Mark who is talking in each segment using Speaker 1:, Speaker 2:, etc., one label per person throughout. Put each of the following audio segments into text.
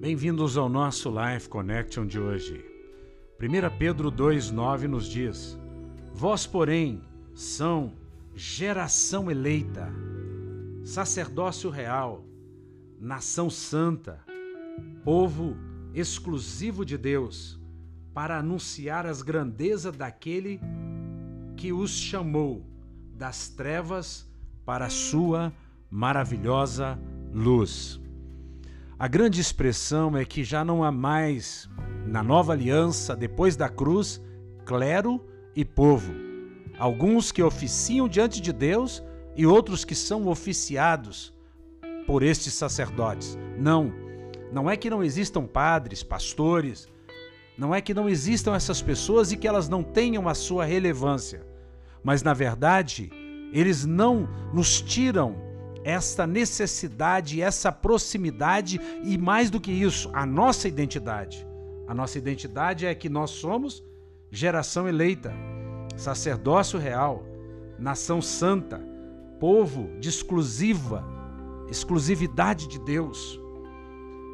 Speaker 1: Bem-vindos ao nosso Life Connection de hoje. 1 Pedro 2,9 nos diz: Vós, porém, são geração eleita, sacerdócio real, nação santa, povo exclusivo de Deus, para anunciar as grandezas daquele que os chamou das trevas para a sua maravilhosa luz. A grande expressão é que já não há mais, na nova aliança, depois da cruz, clero e povo. Alguns que oficiam diante de Deus e outros que são oficiados por estes sacerdotes. Não, não é que não existam padres, pastores, não é que não existam essas pessoas e que elas não tenham a sua relevância, mas na verdade, eles não nos tiram essa necessidade, essa proximidade e mais do que isso, a nossa identidade. A nossa identidade é que nós somos geração eleita, sacerdócio real, nação santa, povo de exclusiva, exclusividade de Deus.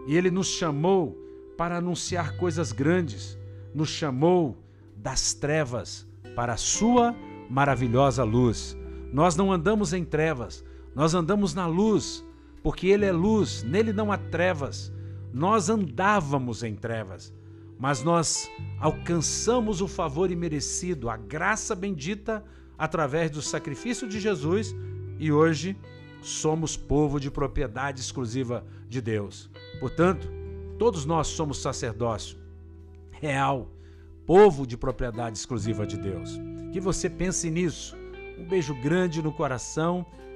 Speaker 1: E ele nos chamou para anunciar coisas grandes, nos chamou das trevas para a sua maravilhosa luz. Nós não andamos em trevas, nós andamos na luz, porque Ele é luz, nele não há trevas. Nós andávamos em trevas, mas nós alcançamos o favor imerecido, a graça bendita através do sacrifício de Jesus e hoje somos povo de propriedade exclusiva de Deus. Portanto, todos nós somos sacerdócio real, povo de propriedade exclusiva de Deus. Que você pense nisso. Um beijo grande no coração